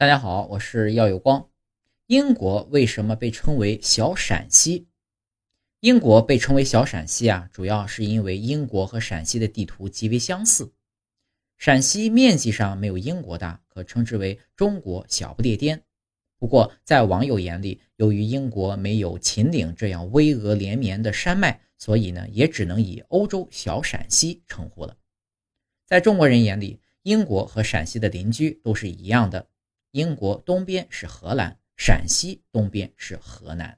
大家好，我是耀有光。英国为什么被称为小陕西？英国被称为小陕西啊，主要是因为英国和陕西的地图极为相似。陕西面积上没有英国大，可称之为中国小不列颠。不过在网友眼里，由于英国没有秦岭这样巍峨连绵的山脉，所以呢，也只能以欧洲小陕西称呼了。在中国人眼里，英国和陕西的邻居都是一样的。英国东边是荷兰，陕西东边是河南。